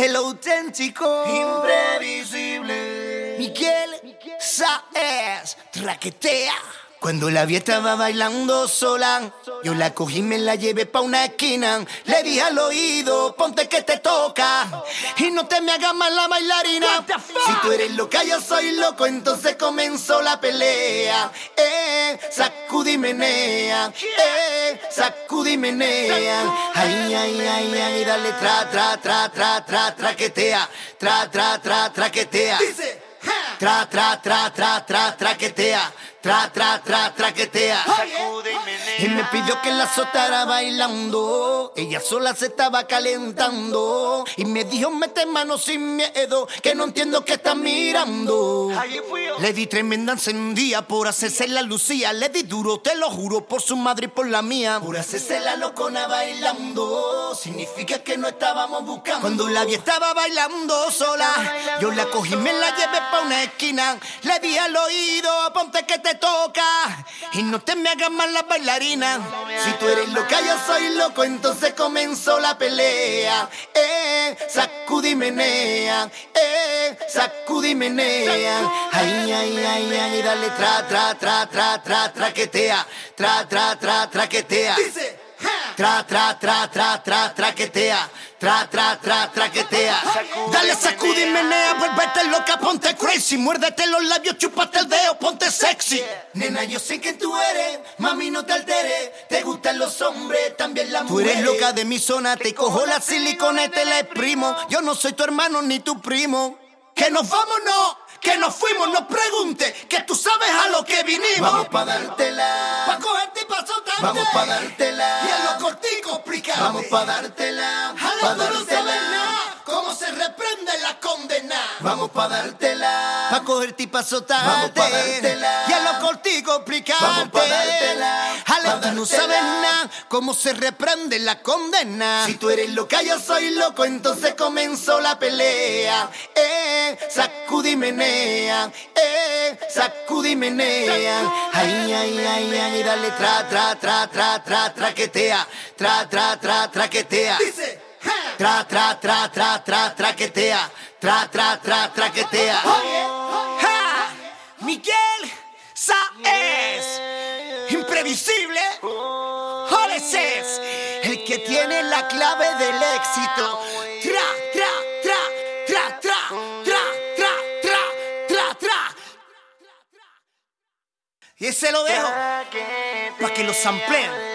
el auténtico, imprevisible. Miguel Saez, traquetea. Cuando la vi estaba bailando sola, yo la cogí y me la llevé pa' una esquina. Le dije al oído, ponte que te toca. Y no te me hagas mal la bailarina. Si tú eres loca, yo soy loco, entonces comenzó la pelea. Eh, sacudí menea. Eh, sacudí menea. Ay, ay, ay, ay, dale tra, tra, tra, tra, tra, traquetea. Tra, tra, tra, traquetea. Dice, Tra, tra, tra, tra, tra, traquetea. Tra, tra, tra, traquetea. sacude y Y me menea. pidió que la soltara bailando. Ella sola se estaba calentando. Y me dijo, mete mano sin miedo, que no entiendo que está mirando. Le di tremenda encendida por hacerse la lucía. Le di duro, te lo juro, por su madre y por la mía. Por hacerse la locona bailando. Significa que no estábamos buscando. Cuando la vi estaba bailando sola, yo la cogí y me la llevé pa' una esquina. Le di al oído, ponte que te toca. Y no te me hagas mal la bailarina. Si tú eres loca, yo soy loco, entonces comenzó la pelea. Eh, sacudí menea. Eh, sacudí menea. Ay, ay, ay, ay, dale tra, tra, tra, tra, tra, traquetea. Tra, tra, tra, traquetea. Dice, Tra, tra, tra, tra, tra, traquetea. Tra, tra, tra, traquetea. Dale, menea. menea, vuélvete loca, crazy. Muérdete los labios, chúpate el dedo, ponte sexy. Nena, yo sé que tú eres, mami, no te alteres. Te gustan los hombres, también las mujeres. Tú eres loca de mi zona, te cojo la silicona y te la exprimo. Yo no soy tu hermano ni tu primo. Que nos vamos, no, que nos fuimos, no pregunte, que tú sabes a lo que vinimos. Vamos pa' dártela. Pa' cogerte y pa' soltarte. Vamos pa' dártela. Y a lo cortico explicarte. Vamos pa' dártela. Pa' dártela. Vamos pa' dártela. Pa' cogerte y pa' soltarte. Vamos pa' dártela. Y a lo cortico explicarte. Vamos pa' dártela. Ale, tú no sabes nada. Cómo se reprende la condena. Si tú eres loca, yo soy loco. Entonces comenzó la pelea. Eh, sacudí menea. Eh, sacudí menea. Ay, ay, ay, ay, dale tra, tra, tra, tra, tra, traquetea. Tra, tra, tra, traquetea. dice, Tra, tra, tra, tra, tra, traquetea. Tra, tra, tra, traquetea. ¡Ja! Miguel Saez. Imprevisible. Joleses. El que tiene la clave del éxito. Tra, tra, tra, tra, tra, tra, tra, tra, tra, tra. Y ese lo dejo para que lo sampleen.